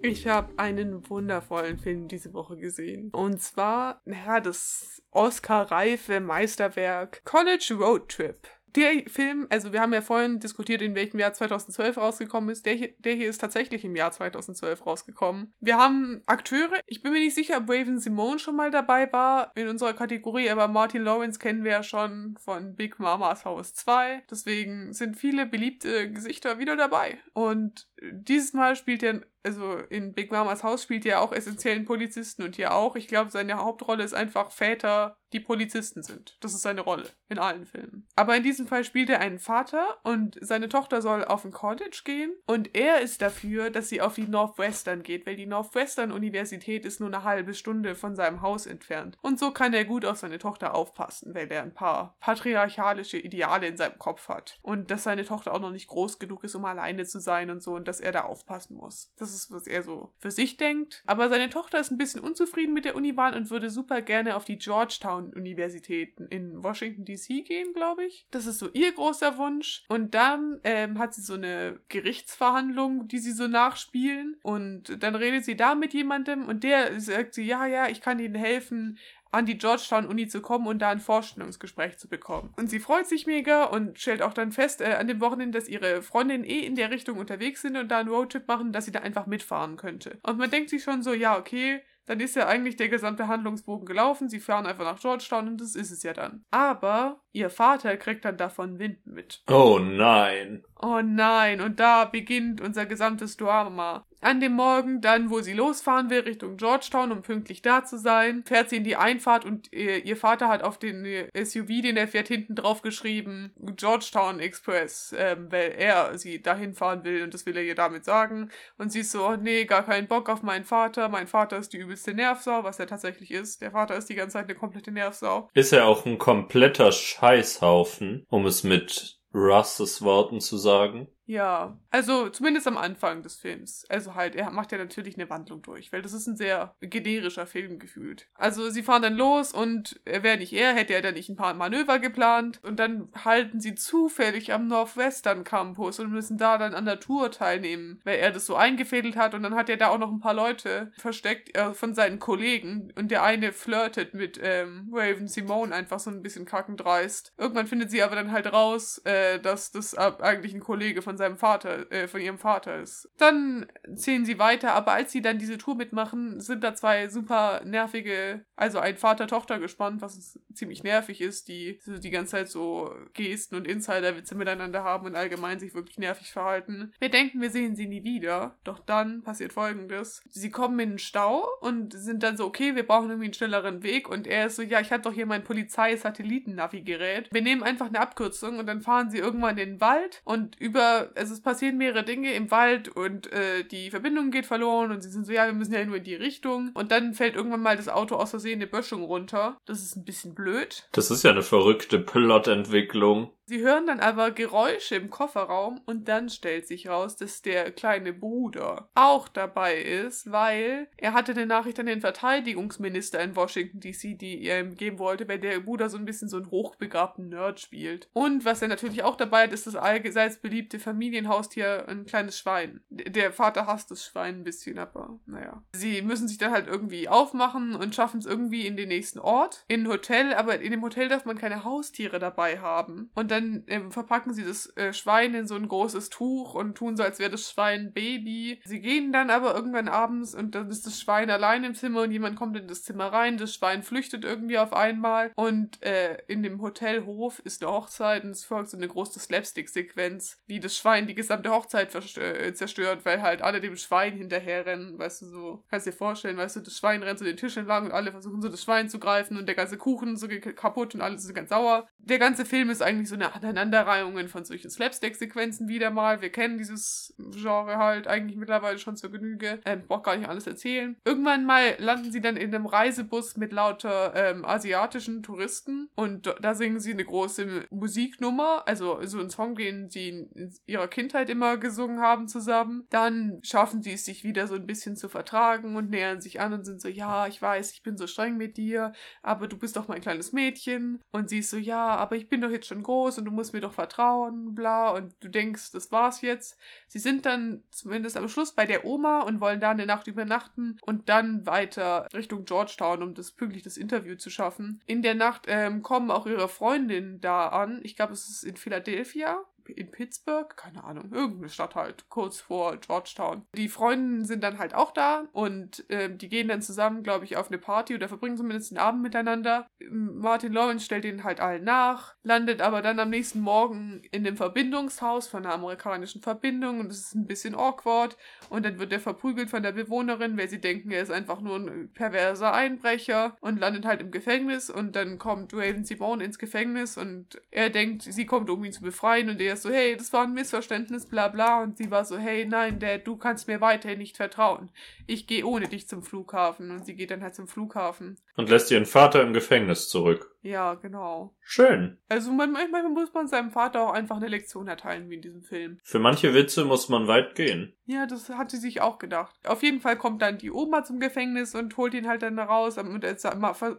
Ich habe einen wundervollen Film diese Woche gesehen. Und zwar, ja, das Oscar-reife Meisterwerk College Road Trip. Der Film, also wir haben ja vorhin diskutiert, in welchem Jahr 2012 rausgekommen ist. Der hier, der hier ist tatsächlich im Jahr 2012 rausgekommen. Wir haben Akteure. Ich bin mir nicht sicher, ob Raven Simone schon mal dabei war in unserer Kategorie, aber Martin Lawrence kennen wir ja schon von Big Mamas Haus 2. Deswegen sind viele beliebte Gesichter wieder dabei. Und dieses Mal spielt er, also in Big Mamas Haus spielt er auch essentiellen Polizisten und hier auch. Ich glaube, seine Hauptrolle ist einfach Väter, die Polizisten sind. Das ist seine Rolle in allen Filmen. Aber in diesem Fall spielt er einen Vater und seine Tochter soll auf ein College gehen und er ist dafür, dass sie auf die Northwestern geht, weil die Northwestern Universität ist nur eine halbe Stunde von seinem Haus entfernt. Und so kann er gut auf seine Tochter aufpassen, weil er ein paar patriarchalische Ideale in seinem Kopf hat. Und dass seine Tochter auch noch nicht groß genug ist, um alleine zu sein und so und dass er da aufpassen muss. Das ist, was er so für sich denkt. Aber seine Tochter ist ein bisschen unzufrieden mit der Uniwahl und würde super gerne auf die Georgetown-Universität in Washington DC gehen, glaube ich. Das ist so ihr großer Wunsch. Und dann ähm, hat sie so eine Gerichtsverhandlung, die sie so nachspielen. Und dann redet sie da mit jemandem und der sagt sie, ja, ja, ich kann ihnen helfen, an die Georgetown-Uni zu kommen und da ein Vorstellungsgespräch zu bekommen. Und sie freut sich mega und stellt auch dann fest äh, an dem Wochenende, dass ihre Freundinnen eh in der Richtung unterwegs sind und da einen Roadtrip machen, dass sie da einfach mitfahren könnte. Und man denkt sich schon so, ja, okay, dann ist ja eigentlich der gesamte Handlungsbogen gelaufen. Sie fahren einfach nach Georgetown und das ist es ja dann. Aber ihr Vater kriegt dann davon Wind mit. Oh nein. Oh nein, und da beginnt unser gesamtes Drama. An dem Morgen, dann, wo sie losfahren will, Richtung Georgetown, um pünktlich da zu sein, fährt sie in die Einfahrt und ihr, ihr Vater hat auf den äh, SUV, den er fährt, hinten drauf geschrieben, Georgetown Express, ähm, weil er sie dahin fahren will und das will er ihr damit sagen. Und sie ist so, oh nee, gar keinen Bock auf meinen Vater. Mein Vater ist die übelste Nervsau, was er tatsächlich ist. Der Vater ist die ganze Zeit eine komplette Nervsau. Ist er auch ein kompletter Scheißhaufen, um es mit Russes Worten zu sagen? Ja, also zumindest am Anfang des Films. Also halt, er macht ja natürlich eine Wandlung durch, weil das ist ein sehr generischer Film gefühlt. Also sie fahren dann los und wäre nicht er, hätte er dann nicht ein paar Manöver geplant und dann halten sie zufällig am Northwestern Campus und müssen da dann an der Tour teilnehmen, weil er das so eingefädelt hat und dann hat er da auch noch ein paar Leute versteckt äh, von seinen Kollegen und der eine flirtet mit ähm, Raven Simone einfach so ein bisschen kackendreist. Irgendwann findet sie aber dann halt raus, äh, dass das eigentlich ein Kollege von von seinem Vater, äh, von ihrem Vater ist. Dann zählen sie weiter, aber als sie dann diese Tour mitmachen, sind da zwei super nervige, also ein Vater-Tochter gespannt, was ziemlich nervig ist, die die ganze Zeit so Gesten und Insider-Witze miteinander haben und allgemein sich wirklich nervig verhalten. Wir denken, wir sehen sie nie wieder, doch dann passiert folgendes. Sie kommen in den Stau und sind dann so, okay, wir brauchen irgendwie einen schnelleren Weg und er ist so, ja, ich habe doch hier mein Polizei-Satelliten-Navigerät. Wir nehmen einfach eine Abkürzung und dann fahren sie irgendwann in den Wald und über also es passieren mehrere Dinge im Wald und äh, die Verbindung geht verloren und sie sind so, ja, wir müssen ja nur in die Richtung. Und dann fällt irgendwann mal das Auto aus Versehen eine Böschung runter. Das ist ein bisschen blöd. Das ist ja eine verrückte Plotentwicklung. Sie hören dann aber Geräusche im Kofferraum und dann stellt sich raus, dass der kleine Bruder auch dabei ist, weil er hatte eine Nachricht an den Verteidigungsminister in Washington DC, die er ihm geben wollte, weil der Bruder so ein bisschen so einen hochbegabten Nerd spielt. Und was er natürlich auch dabei hat, ist das allseits beliebte Familienhaustier, ein kleines Schwein. Der Vater hasst das Schwein ein bisschen, aber naja. Sie müssen sich dann halt irgendwie aufmachen und schaffen es irgendwie in den nächsten Ort, in ein Hotel, aber in dem Hotel darf man keine Haustiere dabei haben. Und dann ähm, verpacken sie das äh, Schwein in so ein großes Tuch und tun so, als wäre das Schwein Baby. Sie gehen dann aber irgendwann abends und dann ist das Schwein allein im Zimmer und jemand kommt in das Zimmer rein. Das Schwein flüchtet irgendwie auf einmal und äh, in dem Hotelhof ist eine Hochzeit und es folgt so eine große Slapstick-Sequenz, wie das Schwein die gesamte Hochzeit äh, zerstört, weil halt alle dem Schwein hinterherrennen, weißt du so. Kannst dir vorstellen, weißt du, das Schwein rennt so den Tisch entlang und alle versuchen so das Schwein zu greifen und der ganze Kuchen so kaputt und alles ist ganz sauer. Der ganze Film ist eigentlich so eine Aneinanderreihungen von solchen Slapstick-Sequenzen wieder mal. Wir kennen dieses Genre halt eigentlich mittlerweile schon zur Genüge. Ähm, braucht gar nicht alles erzählen. Irgendwann mal landen sie dann in einem Reisebus mit lauter ähm, asiatischen Touristen und da singen sie eine große Musiknummer, also so ein Song, den sie in ihrer Kindheit immer gesungen haben zusammen. Dann schaffen sie es sich wieder so ein bisschen zu vertragen und nähern sich an und sind so, ja, ich weiß, ich bin so streng mit dir, aber du bist doch mein kleines Mädchen. Und sie ist so, ja, aber ich bin doch jetzt schon groß und du musst mir doch vertrauen, bla, und du denkst, das war's jetzt. Sie sind dann zumindest am Schluss bei der Oma und wollen da eine Nacht übernachten und dann weiter Richtung Georgetown, um das pünktlich das Interview zu schaffen. In der Nacht ähm, kommen auch ihre Freundinnen da an. Ich glaube, es ist in Philadelphia in Pittsburgh, keine Ahnung, irgendeine Stadt halt, kurz vor Georgetown. Die Freunde sind dann halt auch da und äh, die gehen dann zusammen, glaube ich, auf eine Party oder verbringen zumindest den Abend miteinander. Martin Lawrence stellt ihnen halt allen nach, landet aber dann am nächsten Morgen in dem Verbindungshaus von einer amerikanischen Verbindung und es ist ein bisschen awkward und dann wird er verprügelt von der Bewohnerin, weil sie denken, er ist einfach nur ein perverser Einbrecher und landet halt im Gefängnis und dann kommt Raven Simone ins Gefängnis und er denkt, sie kommt, um ihn zu befreien und er ist so, hey, das war ein Missverständnis, bla bla. Und sie war so, hey, nein, Dad, du kannst mir weiterhin nicht vertrauen. Ich gehe ohne dich zum Flughafen. Und sie geht dann halt zum Flughafen. Und lässt ihren Vater im Gefängnis zurück. Ja, genau. Schön. Also manchmal muss man seinem Vater auch einfach eine Lektion erteilen, wie in diesem Film. Für manche Witze muss man weit gehen. Ja, das hat sie sich auch gedacht. Auf jeden Fall kommt dann die Oma zum Gefängnis und holt ihn halt dann raus und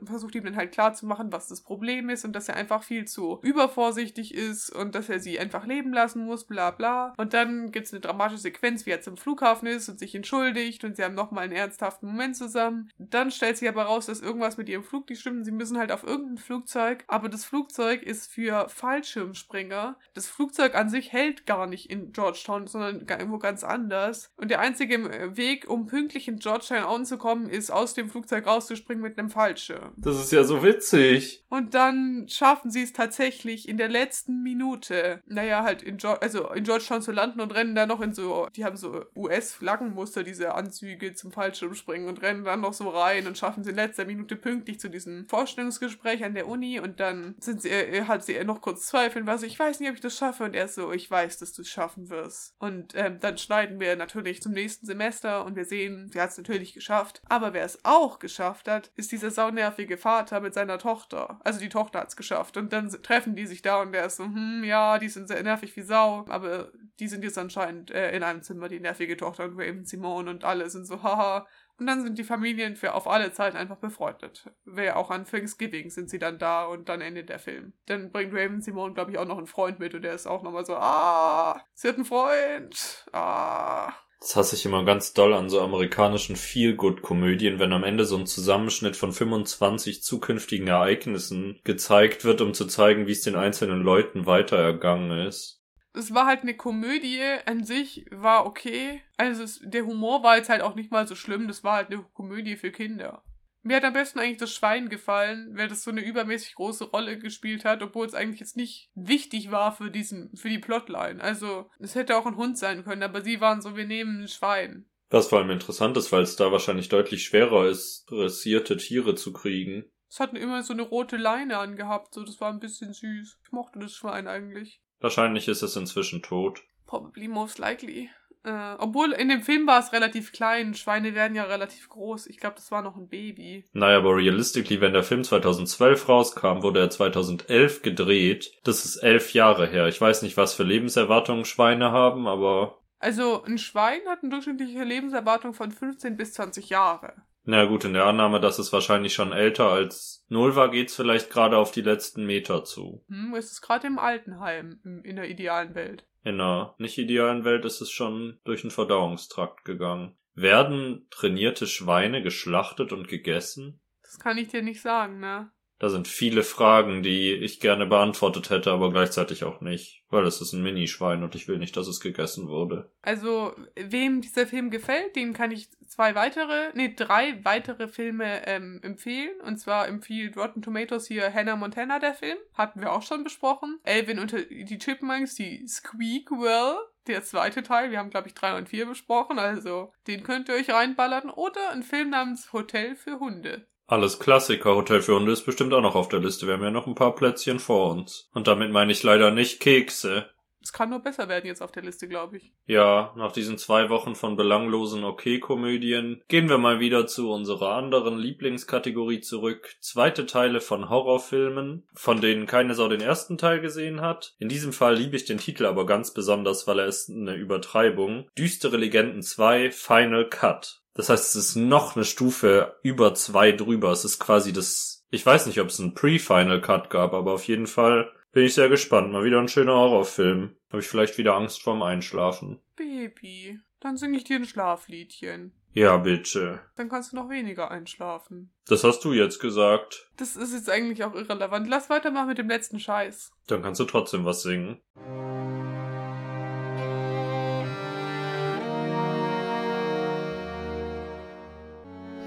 versucht ihm dann halt klarzumachen, was das Problem ist und dass er einfach viel zu übervorsichtig ist und dass er sie einfach leben lassen muss, bla bla. Und dann gibt es eine dramatische Sequenz, wie er zum Flughafen ist und sich entschuldigt und sie haben nochmal einen ernsthaften Moment zusammen. Dann stellt sich aber raus, dass irgendwas mit ihrem Flug nicht stimmt sie müssen halt auf irgendeinen Flug Flugzeug, aber das Flugzeug ist für Fallschirmspringer. Das Flugzeug an sich hält gar nicht in Georgetown, sondern irgendwo ganz anders. Und der einzige äh, Weg, um pünktlich in Georgetown anzukommen, ist aus dem Flugzeug rauszuspringen mit einem Fallschirm. Das ist ja so witzig. Und dann schaffen sie es tatsächlich in der letzten Minute, naja, halt in, jo also in Georgetown zu landen und rennen dann noch in so, die haben so US-Flaggenmuster, diese Anzüge zum Fallschirmspringen und rennen dann noch so rein und schaffen es in letzter Minute pünktlich zu diesem Vorstellungsgespräch an der Uni und dann sind sie, er, hat sie noch kurz zweifeln, was ich weiß nicht, ob ich das schaffe und er ist so, ich weiß, dass du es schaffen wirst. Und ähm, dann schneiden wir natürlich zum nächsten Semester und wir sehen, sie hat es natürlich geschafft. Aber wer es auch geschafft hat, ist dieser saunervige Vater mit seiner Tochter. Also die Tochter hat es geschafft und dann treffen die sich da und der ist so, hm, ja, die sind sehr nervig wie Sau, aber die sind jetzt anscheinend äh, in einem Zimmer, die nervige Tochter und Raven Simone und alle sind so, haha. Und dann sind die Familien für auf alle Zeit einfach befreundet. Wer auch an Thanksgiving sind sie dann da und dann endet der Film. Dann bringt Raven Simone, glaube ich, auch noch einen Freund mit und der ist auch nochmal so, ah, sie hat einen Freund, ah. Das hasse ich immer ganz doll an so amerikanischen Feel-Good-Komödien, wenn am Ende so ein Zusammenschnitt von 25 zukünftigen Ereignissen gezeigt wird, um zu zeigen, wie es den einzelnen Leuten weiter ergangen ist. Es war halt eine Komödie an sich, war okay. Also es, der Humor war jetzt halt auch nicht mal so schlimm, das war halt eine Komödie für Kinder. Mir hat am besten eigentlich das Schwein gefallen, weil das so eine übermäßig große Rolle gespielt hat, obwohl es eigentlich jetzt nicht wichtig war für diesen, für die Plotline. Also, es hätte auch ein Hund sein können, aber sie waren so, wir nehmen ein Schwein. Was vor allem interessant ist, weil es da wahrscheinlich deutlich schwerer ist, dressierte Tiere zu kriegen. Es hatten immer so eine rote Leine angehabt, so das war ein bisschen süß. Ich mochte das Schwein eigentlich. Wahrscheinlich ist es inzwischen tot. Probably most likely. Äh, obwohl in dem Film war es relativ klein. Schweine werden ja relativ groß. Ich glaube, das war noch ein Baby. Naja, aber realistically, wenn der Film 2012 rauskam, wurde er 2011 gedreht. Das ist elf Jahre her. Ich weiß nicht, was für Lebenserwartungen Schweine haben, aber... Also ein Schwein hat eine durchschnittliche Lebenserwartung von 15 bis 20 Jahre. Na gut, in der Annahme, dass es wahrscheinlich schon älter als null war, geht's vielleicht gerade auf die letzten Meter zu. Hm, es ist gerade im Altenheim, im- in der idealen Welt. In einer nicht idealen Welt ist es schon durch den Verdauungstrakt gegangen. Werden trainierte Schweine geschlachtet und gegessen? Das kann ich dir nicht sagen, ne? Da sind viele Fragen, die ich gerne beantwortet hätte, aber gleichzeitig auch nicht. Weil es ist ein Minischwein und ich will nicht, dass es gegessen wurde. Also, wem dieser Film gefällt, dem kann ich zwei weitere, nee, drei weitere Filme ähm, empfehlen. Und zwar empfiehlt Rotten Tomatoes hier Hannah Montana, der Film. Hatten wir auch schon besprochen. Elvin und die Chipmunks, die Squeakwell. Der zweite Teil, wir haben glaube ich drei und vier besprochen, also den könnt ihr euch reinballern. Oder ein Film namens Hotel für Hunde. Alles Klassiker. Hotel für Hunde ist bestimmt auch noch auf der Liste. Wir haben ja noch ein paar Plätzchen vor uns. Und damit meine ich leider nicht Kekse. Es kann nur besser werden jetzt auf der Liste, glaube ich. Ja, nach diesen zwei Wochen von belanglosen Okay-Komödien gehen wir mal wieder zu unserer anderen Lieblingskategorie zurück. Zweite Teile von Horrorfilmen, von denen keine Sau den ersten Teil gesehen hat. In diesem Fall liebe ich den Titel aber ganz besonders, weil er ist eine Übertreibung. Düstere Legenden 2 Final Cut. Das heißt, es ist noch eine Stufe über zwei drüber. Es ist quasi das, ich weiß nicht, ob es einen Pre-Final Cut gab, aber auf jeden Fall bin ich sehr gespannt. Mal wieder ein schöner Horrorfilm. Habe ich vielleicht wieder Angst vorm Einschlafen. Baby, dann singe ich dir ein Schlafliedchen. Ja, bitte. Dann kannst du noch weniger einschlafen. Das hast du jetzt gesagt. Das ist jetzt eigentlich auch irrelevant. Lass weitermachen mit dem letzten Scheiß. Dann kannst du trotzdem was singen.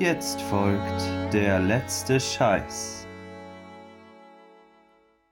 Jetzt folgt der letzte Scheiß.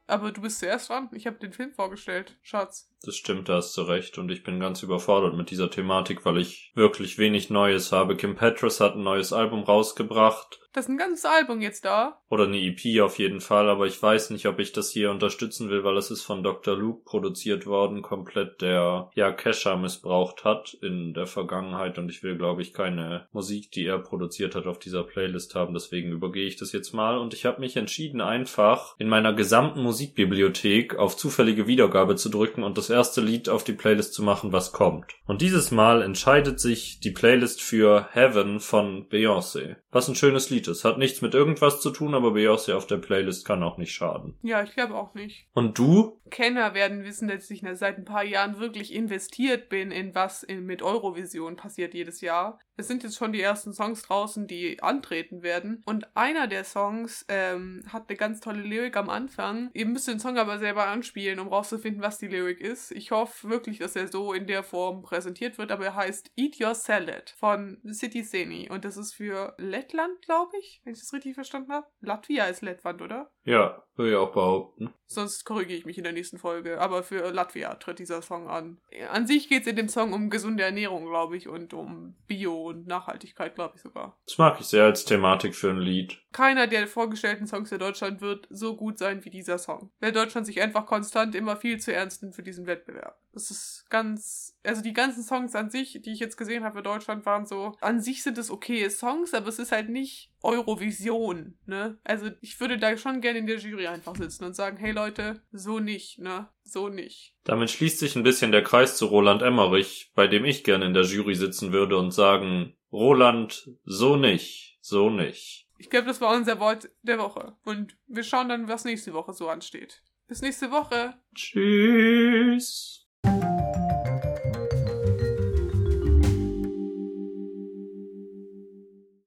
Aber du bist zuerst dran. Ich habe den Film vorgestellt, Schatz. Das stimmt, da hast du recht. Und ich bin ganz überfordert mit dieser Thematik, weil ich wirklich wenig Neues habe. Kim Petras hat ein neues Album rausgebracht. Das ist ein ganzes Album jetzt da. Oder eine EP auf jeden Fall, aber ich weiß nicht, ob ich das hier unterstützen will, weil es ist von Dr. Luke produziert worden, komplett der ja Kesha missbraucht hat in der Vergangenheit und ich will, glaube ich, keine Musik, die er produziert hat, auf dieser Playlist haben. Deswegen übergehe ich das jetzt mal und ich habe mich entschieden, einfach in meiner gesamten Musikbibliothek auf zufällige Wiedergabe zu drücken und das erste Lied auf die Playlist zu machen, was kommt. Und dieses Mal entscheidet sich die Playlist für Heaven von Beyoncé. Was ein schönes Lied ist. Hat nichts mit irgendwas zu tun, aber Beyoncé auf der Playlist kann auch nicht schaden. Ja, ich glaube auch nicht. Und du? Kenner werden wissen, dass ich seit ein paar Jahren wirklich investiert bin in was in, mit Eurovision passiert jedes Jahr. Es sind jetzt schon die ersten Songs draußen, die antreten werden. Und einer der Songs ähm, hat eine ganz tolle Lyrik am Anfang. Ihr müsst den Song aber selber anspielen, um rauszufinden, was die Lyrik ist. Ich hoffe wirklich, dass er so in der Form präsentiert wird, aber er heißt Eat Your Salad von City Seni. Und das ist für Lettland, glaube ich, wenn ich das richtig verstanden habe. Latvia ist Lettland, oder? Ja, würde ich auch behaupten. Sonst korrigiere ich mich in der nächsten Folge. Aber für Latvia tritt dieser Song an. An sich geht es in dem Song um gesunde Ernährung, glaube ich, und um Bio und Nachhaltigkeit, glaube ich sogar. Das mag ich sehr als Thematik für ein Lied. Keiner der vorgestellten Songs für Deutschland wird so gut sein wie dieser Song. Weil Deutschland sich einfach konstant immer viel zu ernst nimmt für diesen diesen Wettbewerb. Das ist ganz, also die ganzen Songs an sich, die ich jetzt gesehen habe für Deutschland, waren so, an sich sind es okay Songs, aber es ist halt nicht Eurovision, ne? Also ich würde da schon gerne in der Jury einfach sitzen und sagen, hey Leute, so nicht, ne? So nicht. Damit schließt sich ein bisschen der Kreis zu Roland Emmerich, bei dem ich gerne in der Jury sitzen würde und sagen, Roland, so nicht, so nicht. Ich glaube, das war unser Wort der Woche. Und wir schauen dann, was nächste Woche so ansteht. Bis nächste Woche. Tschüss.